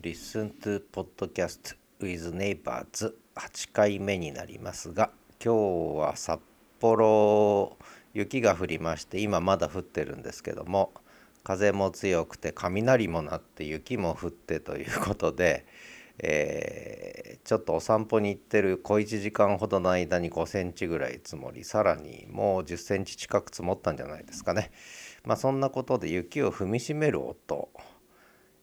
Listen to Podcast with Neighbors 8回目になりますが今日は札幌雪が降りまして今まだ降ってるんですけども風も強くて雷も鳴って雪も降ってということで、えー、ちょっとお散歩に行ってる小1時間ほどの間に5センチぐらい積もりさらにもう10センチ近く積もったんじゃないですかね。まあ、そんなことで雪を踏みしめる音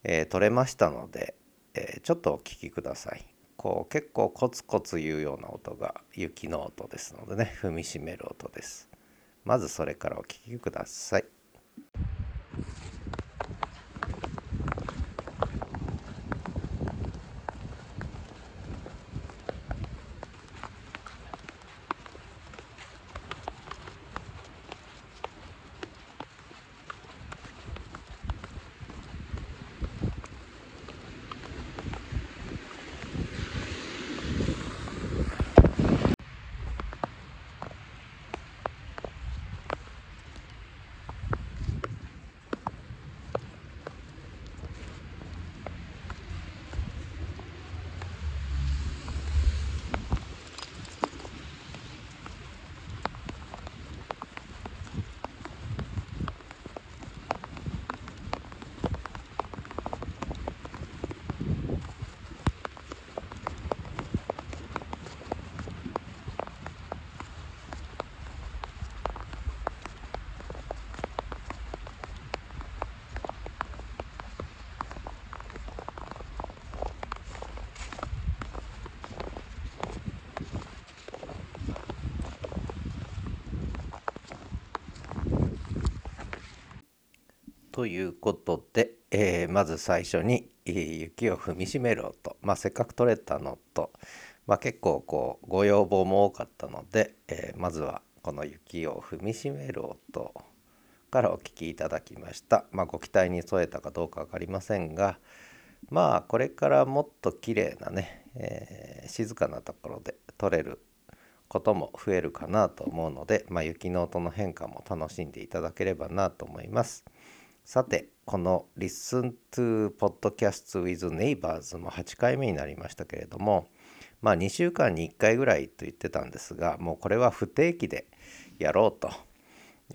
えー、取れましたので、えー、ちょっとお聞きください。こう結構コツコツ言うような音が雪の音ですのでね踏みしめる音です。まずそれからお聞きください。ということで、えー、まず最初に、えー、雪を踏みしめる音、まあ、せっかく取れたのと、まあ、結構こうご要望も多かったので、えー、まずはこの雪を踏みしめる音からお聞きいただきました。まあ、ご期待に添えたかどうか分かりませんがまあこれからもっと綺麗なね、え、静かなところで撮れることも増えるかなと思うので、まあ、雪の音の変化も楽しんでいただければなと思います。さてこの Listen to Podcast with Neighbors も8回目になりましたけれどもまあ2週間に1回ぐらいと言ってたんですがもうこれは不定期でやろうと、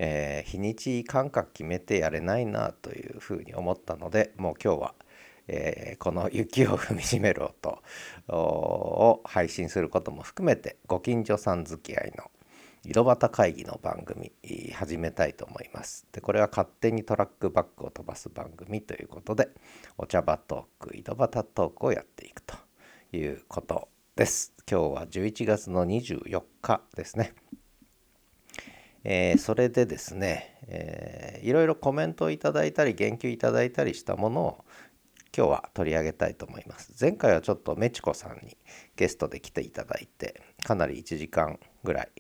えー、日にち間隔決めてやれないなというふうに思ったのでもう今日は、えー、この雪を踏みしめる音を配信することも含めてご近所さん付き合いの井戸端会議の番組始めたいと思います。でこれは勝手にトラックバックを飛ばす番組ということでお茶場トーク井戸端トークをやっていくということです。今日は11月の24日ですね。えー、それでですね、えー、いろいろコメントをいただいたり言及いただいたりしたものを今日は取り上げたいと思います。前回はちょっとメチコさんにゲストで来ていただいてかなり1時間ぐらい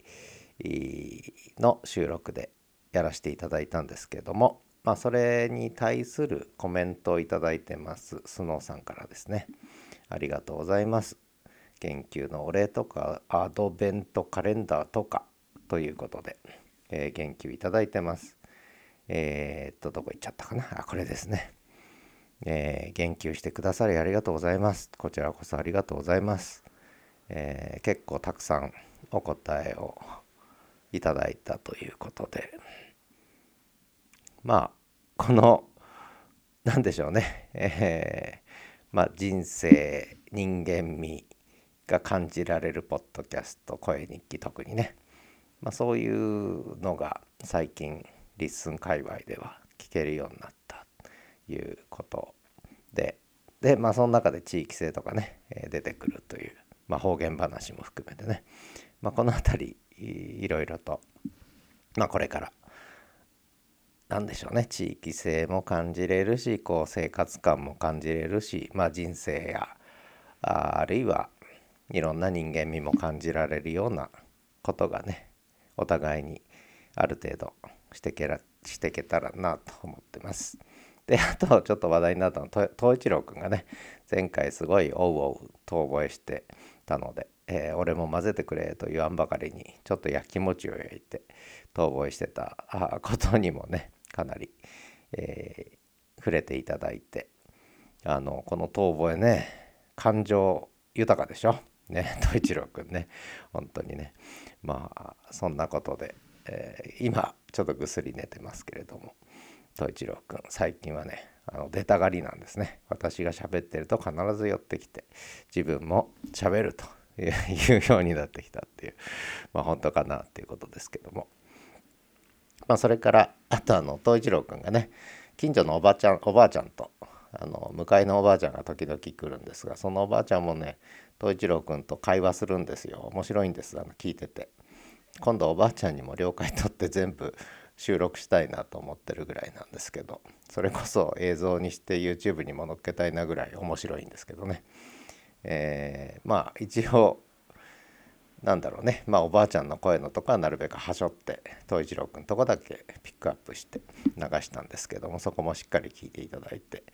の収録でやらせていただいたんですけども、まあ、それに対するコメントをいただいてますスノーさんからですね。ありがとうございます。研究のお礼とかアドベントカレンダーとかということで、えー、言及いただいてます。えー、っとどこ行っちゃったかな？あこれですね。えー、言及してくださりありがとうございます。こちらこそありがとうございます、えー、結構たくさんお答えをいただいたということで。まあこの何でしょうね、えー、まあ人生人間味が感じられるポッドキャスト声日記特にね、まあ、そういうのが最近LISTEN 界隈では聞けるようになったということで。でまあその中で地域性とかね出てくるという、まあ、方言話も含めてね、まあ、この辺りいろいろと、まあ、これから。何でしょうね。地域性も感じれるしこう生活感も感じれるし、まあ、人生やああるいはいろんな人間味も感じられるようなことがねお互いにある程度してけらしていけたらなと思ってます。であとちょっと話題になったのは東一郎くんがね前回すごい「おうおう」遠吠えしてたのでえー、俺も混ぜてくれと言わんばかりにちょっとやきもちを焼いて逃亡してたことにもねかなり、えー、触れていただいてあのこの遠吠えね感情豊かでしょ？ね統一郎くんね本当にね。まあそんなことで、えー、今ちょっとぐっすり寝てますけれども統一郎くん最近はねあの出たがりなんですね。私が喋ってると必ず寄ってきて自分も喋ると いうようになってきたっていうまあ本当かなっていうことですけども。まあそれからあとあの東一郎くんがね近所のおばあちゃんおばあちゃんとあの向かいのおばあちゃんが時々来るんですがそのおばあちゃんもね東一郎くんと会話するんですよ。面白いんですあの聞いてて。今度おばあちゃんにも了解取って全部収録したいなと思ってるぐらいなんですけどそれこそ映像にして YouTube にも載っけたいなぐらい面白いんですけどね。えー、まあ一応なんだろうねまあおばあちゃんの声のとこはなるべくはしょって東一郎くんとこだけピックアップして流したんですけどもそこもしっかり聞いていただいて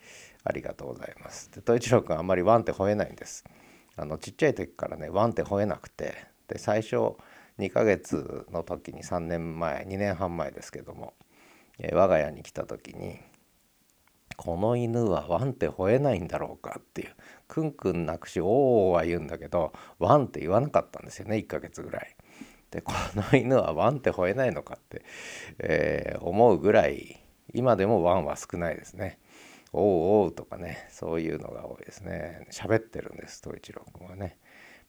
ありがとうございます。で東一郎くんあんまりワンって吠えないんです。あのちっちゃい時からねワンって吠えなくてで最初2ヶ月の時に3年前2年半前ですけども、えー、我が家に来た時にこの犬はワンって吠えないんだろうかっていうクンクン鳴くしおーは言うんだけどワンって言わなかったんですよね1ヶ月ぐらい。でこの犬はワンって吠えないのかって、えー、思うぐらい今でもワンは少ないですね。おうおうとかねそういうのが多いですね喋ってるんです東一郎君はね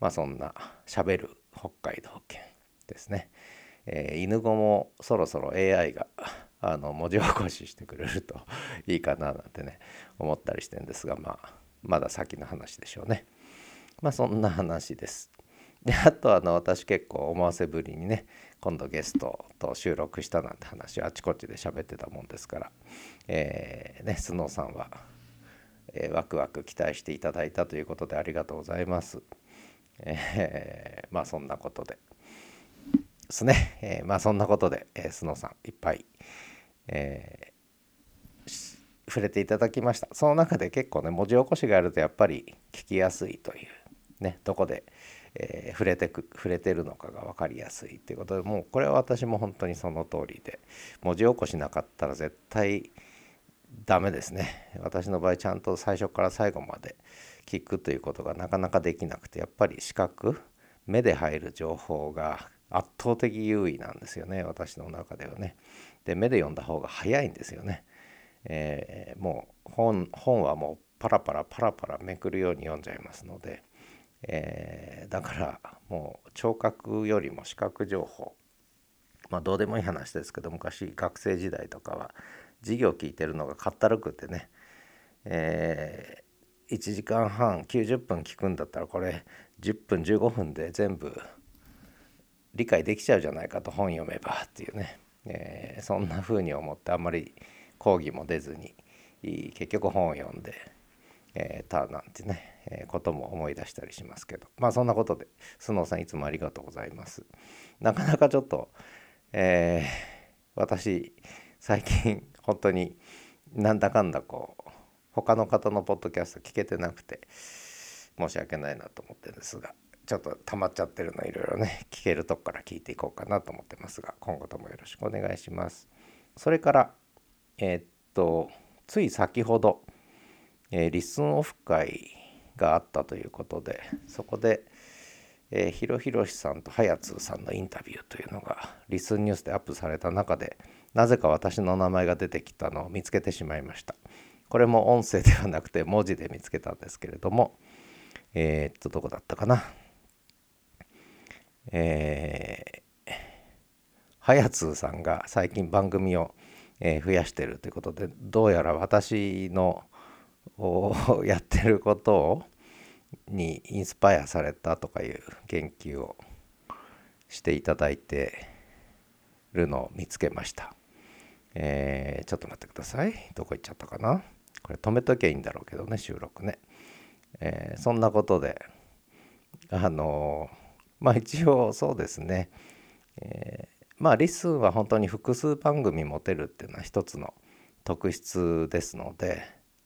まあそんな喋る北海道犬ですね、えー、犬語もそろそろ AI があの文字起こししてくれるといいかななんてね思ったりしてるんですがまあまだ先の話でしょうね。まあそんな話です。であとあの私結構思わせぶりにね今度ゲストと収録したなんて話をあちこちで喋ってたもんですからえー、ねスノーさんは、えー、ワクワク期待していただいたということでありがとうございます。えー、まあそんなことで。ですね、えー、まあそんなことで、えー、スノーさんいっぱい、えー、触れていただきました。その中で結構ね文字起こしがあるとやっぱり聞きやすいというねどこで、えー、触れてく触れてるのかが分かりやすいっていうことでもうこれは私も本当にその通りで文字起こしなかったら絶対ダメですね。私の場合ちゃんと最初から最後まで聞くということがなかなかできなくてやっぱり視覚目で入る情報が圧倒的優位なんですよね私の中ではね。で目で読んだ方が早いんですよね。えー、もう本本はもうパラパラパラパラめくるように読んじゃいますので、えー、だからもう聴覚よりも視覚情報まあどうでもいい話ですけど昔学生時代とかは授業聞いてるのがかったるくてね、えー、1時間半90分聞くんだったらこれ10分15分で全部理解できちゃうじゃないかと本読めばっていうね、えー、そんな風に思ってあんまり講義も出ずに結局本を読んで、えー、たなんてね、えー、ことも思い出したりしますけど。まあそんなことでスノーさんいつもありがとうございます。なかなかちょっと、えー、私最近本当になんだかんだこう他の方のポッドキャスト聞けてなくて申し訳ないなと思ってるんですが。ちょっと溜まっちゃってるのいろいろね 聞けるとこから聞いていこうかなと思ってますが今後ともよろしくお願いします。それからえー、っとつい先ほど、えー、リスンオフ会があったということでそこで、えー、ひろひろしさんとはやつさんのインタビューというのがリスンニュースでアップされた中でなぜか私の名前が出てきたのを見つけてしまいました。これも音声ではなくて文字で見つけたんですけれどもえー、っとどこだったかな？えー、はやつさんが最近番組を、えー、増やしてるということでどうやら私のやってることをにインスパイアされたとかいう言及をしていただいてるのを見つけました。えー、ちょっと待ってください。どこ行っちゃったかなこれ止めときゃいいんだろうけどね、収録ね。えー、そんなことで、あのー まあ一応そうですね、えー、まあリスンは本当に複数番組持てるっていうのは一つの特質ですので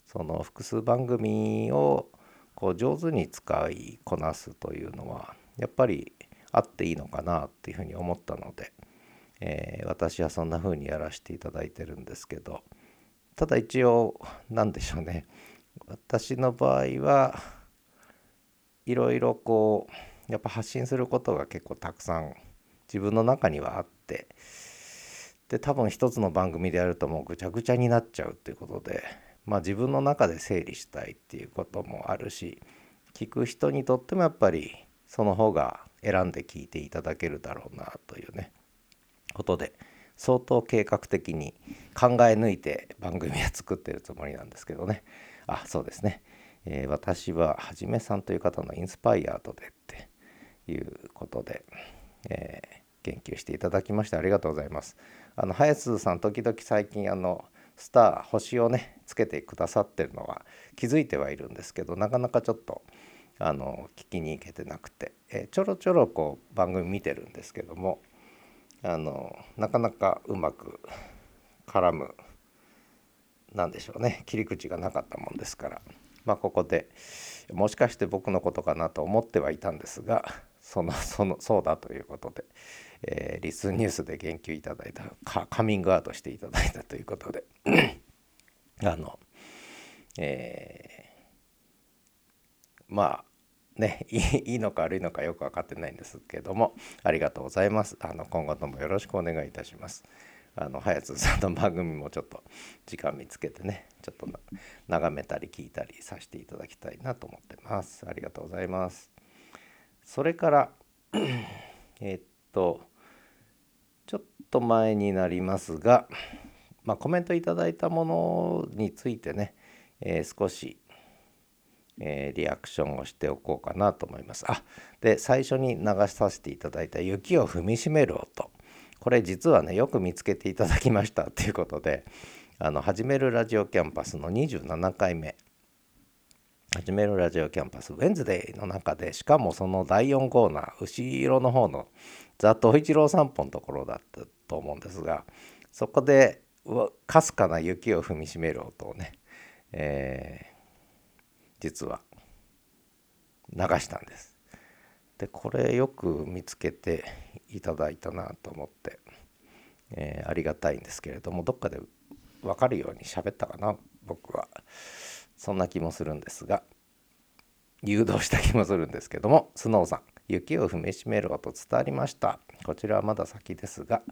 その複数番組をこう上手に使いこなすというのはやっぱりあっていいのかなっていうふうに思ったので、えー、私はそんな風にやらせていただいてるんですけどただ一応何でしょうね。私の場合はいろいろこうやっぱ発信することが結構たくさん自分の中にはあってで多分一つの番組でやるともうぐちゃぐちゃになっちゃうっていうことでまあ自分の中で整理したいっていうこともあるし聞く人にとってもやっぱりその方が選んで聞いていただけるだろうなというねことで相当計画的に考え抜いて番組は作ってるつもりなんですけどね。あそうですね、えー、私ははじめさんという方のインスパイアードでっていうことで、えー、言及していただきましてありがとうございます。あの早津さん時々最近あのスター星をねつけてくださってるのは気づいてはいるんですけどなかなかちょっとあの聞きに行けてなくて、えー、ちょろちょろこう番組見てるんですけどもあのなかなかうまく絡むなんでしょうね切り口がなかったもんですからまあここでもしかして僕のことかなと思ってはいたんですがその そのそうだということで、えー、リスニュースで言及いただいたカミングアウトしていただいたということで あのえー、まあねいいのか悪いのかよく分かってないんですけどもありがとうございます。あの今後ともよろしくお願いいたします。あの早津さんの番組もちょっと時間見つけてねちょっと眺めたり聞いたりさせていただきたいなと思ってます。ありがとうございます。それから えっとちょっと前になりますがまあ、コメントいただいたものについてね、えー、少しえー、リアクションをしておこうかなと思います。あで最初に流させていただいた「雪を踏みしめる音」これ実はねよく見つけていただきましたということで「あの始めるラジオキャンパス」の27回目「始めるラジオキャンパス」ウェンズデーの中でしかもその第4コーナー後ろの方のザ・東一郎散歩のところだったと思うんですがそこでかすかな雪を踏みしめる音をね、えー実は流したんです。でこれよく見つけていただいたなと思って、えー、ありがたいんですけれどもどっかで分かるように喋ったかな僕はそんな気もするんですが誘導した気もするんですけどもスノーさん雪を踏みしめる音伝わりました。こちらはまだ先ですが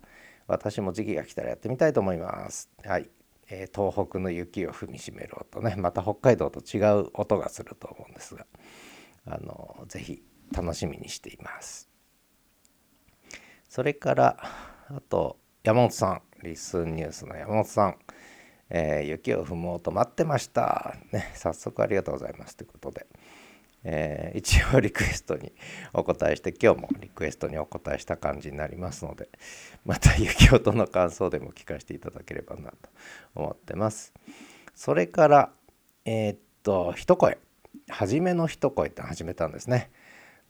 私も時期が来たらやってみたいと思います。はい。えー、東北の雪を踏みしめる音ね。また北海道と違う音がすると思うんですがあの是非楽しみにしています。それからあと山本さん。リスンニュースの山本さん、えー、雪を踏む音待ってました。ね早速ありがとうございますということで。えー、一応リクエストにお答えして今日もリクエストにお答えした感じになりますのでまた雪音の感想でも聞かせていただければなと思ってます。それからえー、っと一声。初めの一声って始めたんですね。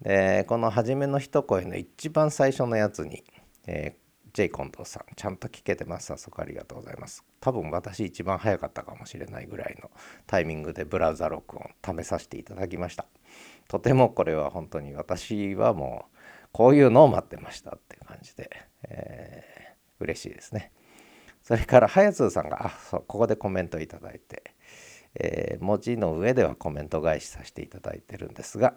でこの初めの一声の一番最初のやつに、えー J 近藤さんちゃんと聞けてます。早速ありがとうございます。多分私一番早かったかもしれないぐらいのタイミングでブラウザ録音試させていただきました。とてもこれは本当に私はもうこういうのを待ってましたっていう感じで、えー、嬉しいですね。それから早津さんがあそうここでコメントいただいて、えー、文字の上ではコメント返しさせていただいてるんですが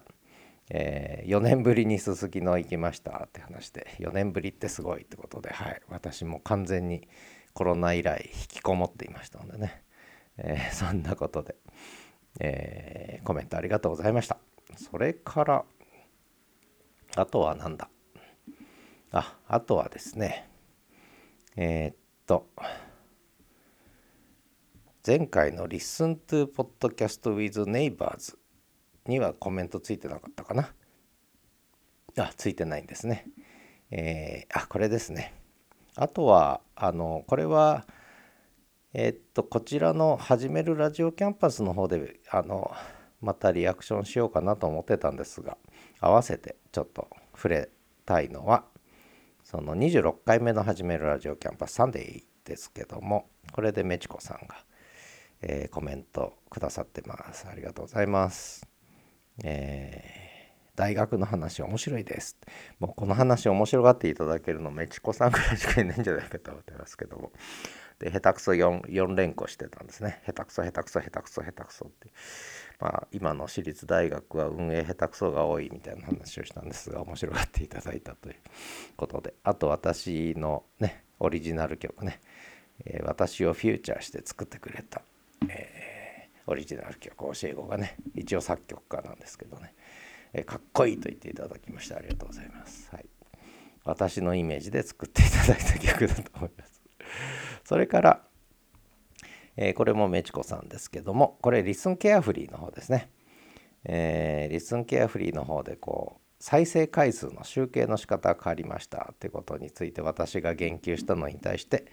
えー、4年ぶりにすすきの行きましたって話で4年ぶりってすごいってことで、はい、私も完全にコロナ以来引きこもっていましたのでね、えー、そんなことで、えー、コメントありがとうございました。それからあとはなんだ？ああとはですね。えー、っと前回の Listen to Podcast with Neighbors にはコメントついてなかったかな？あついてないんですね。えー、あこれですね。あとはあのこれはえー、っとこちらの「始めるラジオキャンパス」の方であのまたリアクションしようかなと思ってたんですが合わせてちょっと触れたいのはその26回目の「始めるラジオキャンパス」サンデーですけどもこれでメチコさんが、えー、コメントくださってます。ありがとうございます。えー、大学の話面白いです。もうこの話面白がっていただけるのメチコさんぐらいしかいないんじゃないかと思ってますけども。で下手くそ 4, 4連呼してたんですね。下手くそ下手くそ下手くそ下手くそって。まあ今の私立大学は運営下手くそが多いみたいな話をしたんですが面白がっていただいたということで。あと私のねオリジナル曲ね、えー、私をフューチャーして作ってくれた、えー、オリジナル曲教え子がね一応作曲家なんですけどね、かっこいいと言っていただきましてありがとうございます。はい私のイメージで作っていただいた曲だと思います。それから、えー、これもメチコさんですけども、これリスンケアフリーの方ですね。えー、リスンケアフリーの方でこう再生回数の集計の仕方が変わりましたってことについて私が言及したのに対して、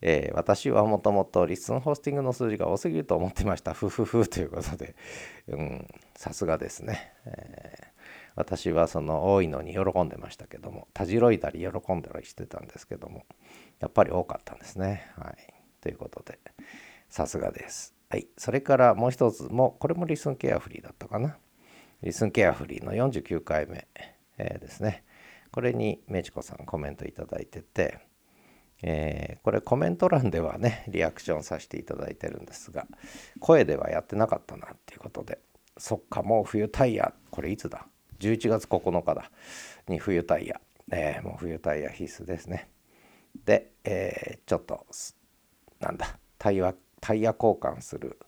えー、私はもともとリスンホスティングの数字が多すぎると思ってました。ふふふということで、さすがですね。えー私はその多いのに喜んでましたけどもたじろいだり喜んだりしてたんですけどもやっぱり多かったんですね。はい、ということでさすがです。はい、それからもう一つもこれもリスンケアフリーだったかな。リスンケアフリーの49回目、えー、ですね。これにメチコさんコメントいただいてて、えー、これコメント欄ではねリアクションさせていただいてるんですが声ではやってなかったなっていうことでそっかもう冬タイヤこれいつだ？11月9日だ。に冬タイヤ、えー、もう冬タイヤ必須ですね。で、えー、ちょっとなんだタイヤタイヤ交換する、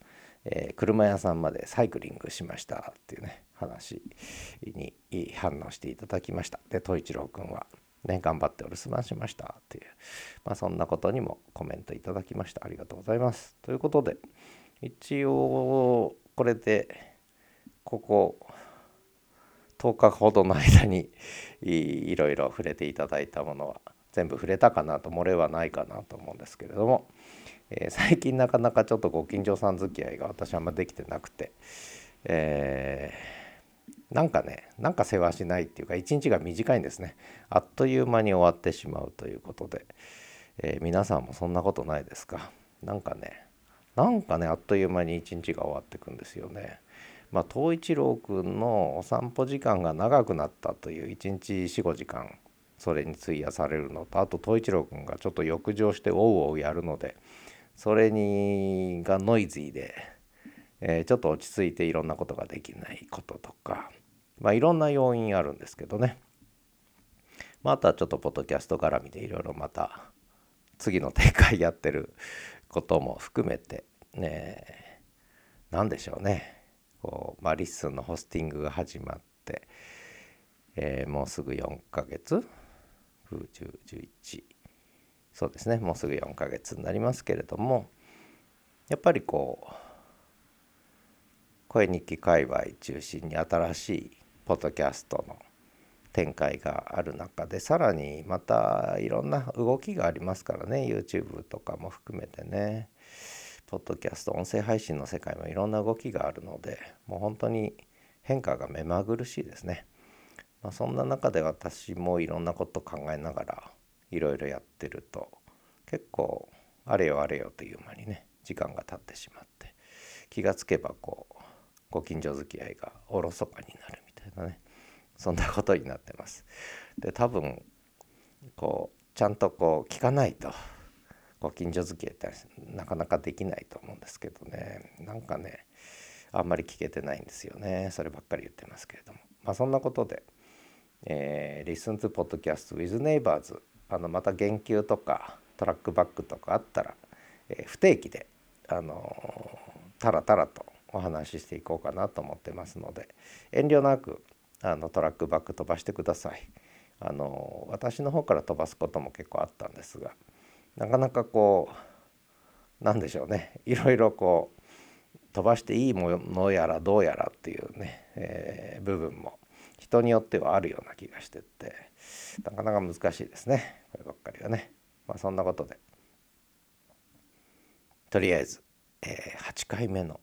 えー、車屋さんまでサイクリングしましたっていうね話に反応していただきました。で統一郎君はね、頑張ってお留守番しましたっていう、まあ、そんなことにもコメントいただきました。ありがとうございます。ということで一応これでここ10日ほどの間にいろいろ触れていただいたものは全部触れたかなと漏れはないかなと思うんですけれども、えー、最近なかなかちょっとご近所さん付き合いが私あんまできてなくて、えー、なんかねなんか世話しないっていうか一日が短いんですね。あっという間に終わってしまうということで、えー、皆さんもそんなことないですか？なんかねなんかねあっという間に一日が終わってくんですよね。まあ、東一郎くんのお散歩時間が長くなったという1日45時間。それに費やされるのとあと東一郎くんがちょっと浴場しておうおうやるのでそれにがノイズーで、えー、ちょっと落ち着いていろんなことができないこととか、まあ、いろんな要因あるんですけどね、まあ、あとはちょっとポッドキャスト絡みでいろいろまた次の展開やってることも含めてね何でしょうね。こう、まあ、 LISTEN のホスティングが始まって、えー、もうすぐ4ヶ月10、11そうですね。もうすぐ4ヶ月になりますけれどもやっぱりこう声日記界隈中心に新しいポッドキャストの展開がある中でさらにまたいろんな動きがありますからね。YouTube とかも含めてね。ポッドキャスト音声配信の世界もいろんな動きがあるのでもう本当に変化が目まぐるしいですね。まあ、そんな中で私もいろんなこと考えながらいろいろやってると結構あれよあれよという間にね時間が経ってしまって気がつけばこうご近所付き合いがおろそかになるみたいなねそんなことになってます。で多分こうちゃんとこう聞かないとご近所付き合いってなかなかできないと思うんですけどねなんかねあんまり聞けてないんですよねそればっかり言ってますけれどもまあそんなことで、えー、Listen to Podcast with Neighbors あのまた言及とかトラックバックとかあったら、えー、不定期であのたらたらとお話ししていこうかなと思ってますので遠慮なくあのトラックバック飛ばしてください。あの私の方から飛ばすことも結構あったんですがなかなかこうなんでしょうねいろいろこう飛ばしていいものやらどうやらっていうね、えー、部分も人によってはあるような気がしてってなかなか難しいですねこればっかりはね。まあ、そんなことでとりあえず、えー、8回目の、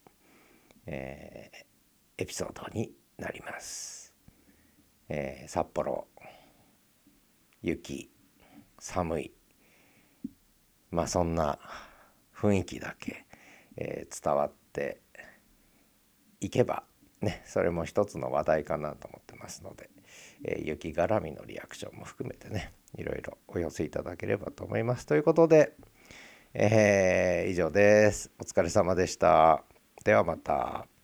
えー、エピソードになります。えー、札幌雪寒いまあそんな雰囲気だけ、え、伝わっていけばねそれも一つの話題かなと思ってますので、えー、雪絡みのリアクションも含めてねいろいろお寄せいただければと思います。ということで、えー以上です。お疲れ様でした。ではまた。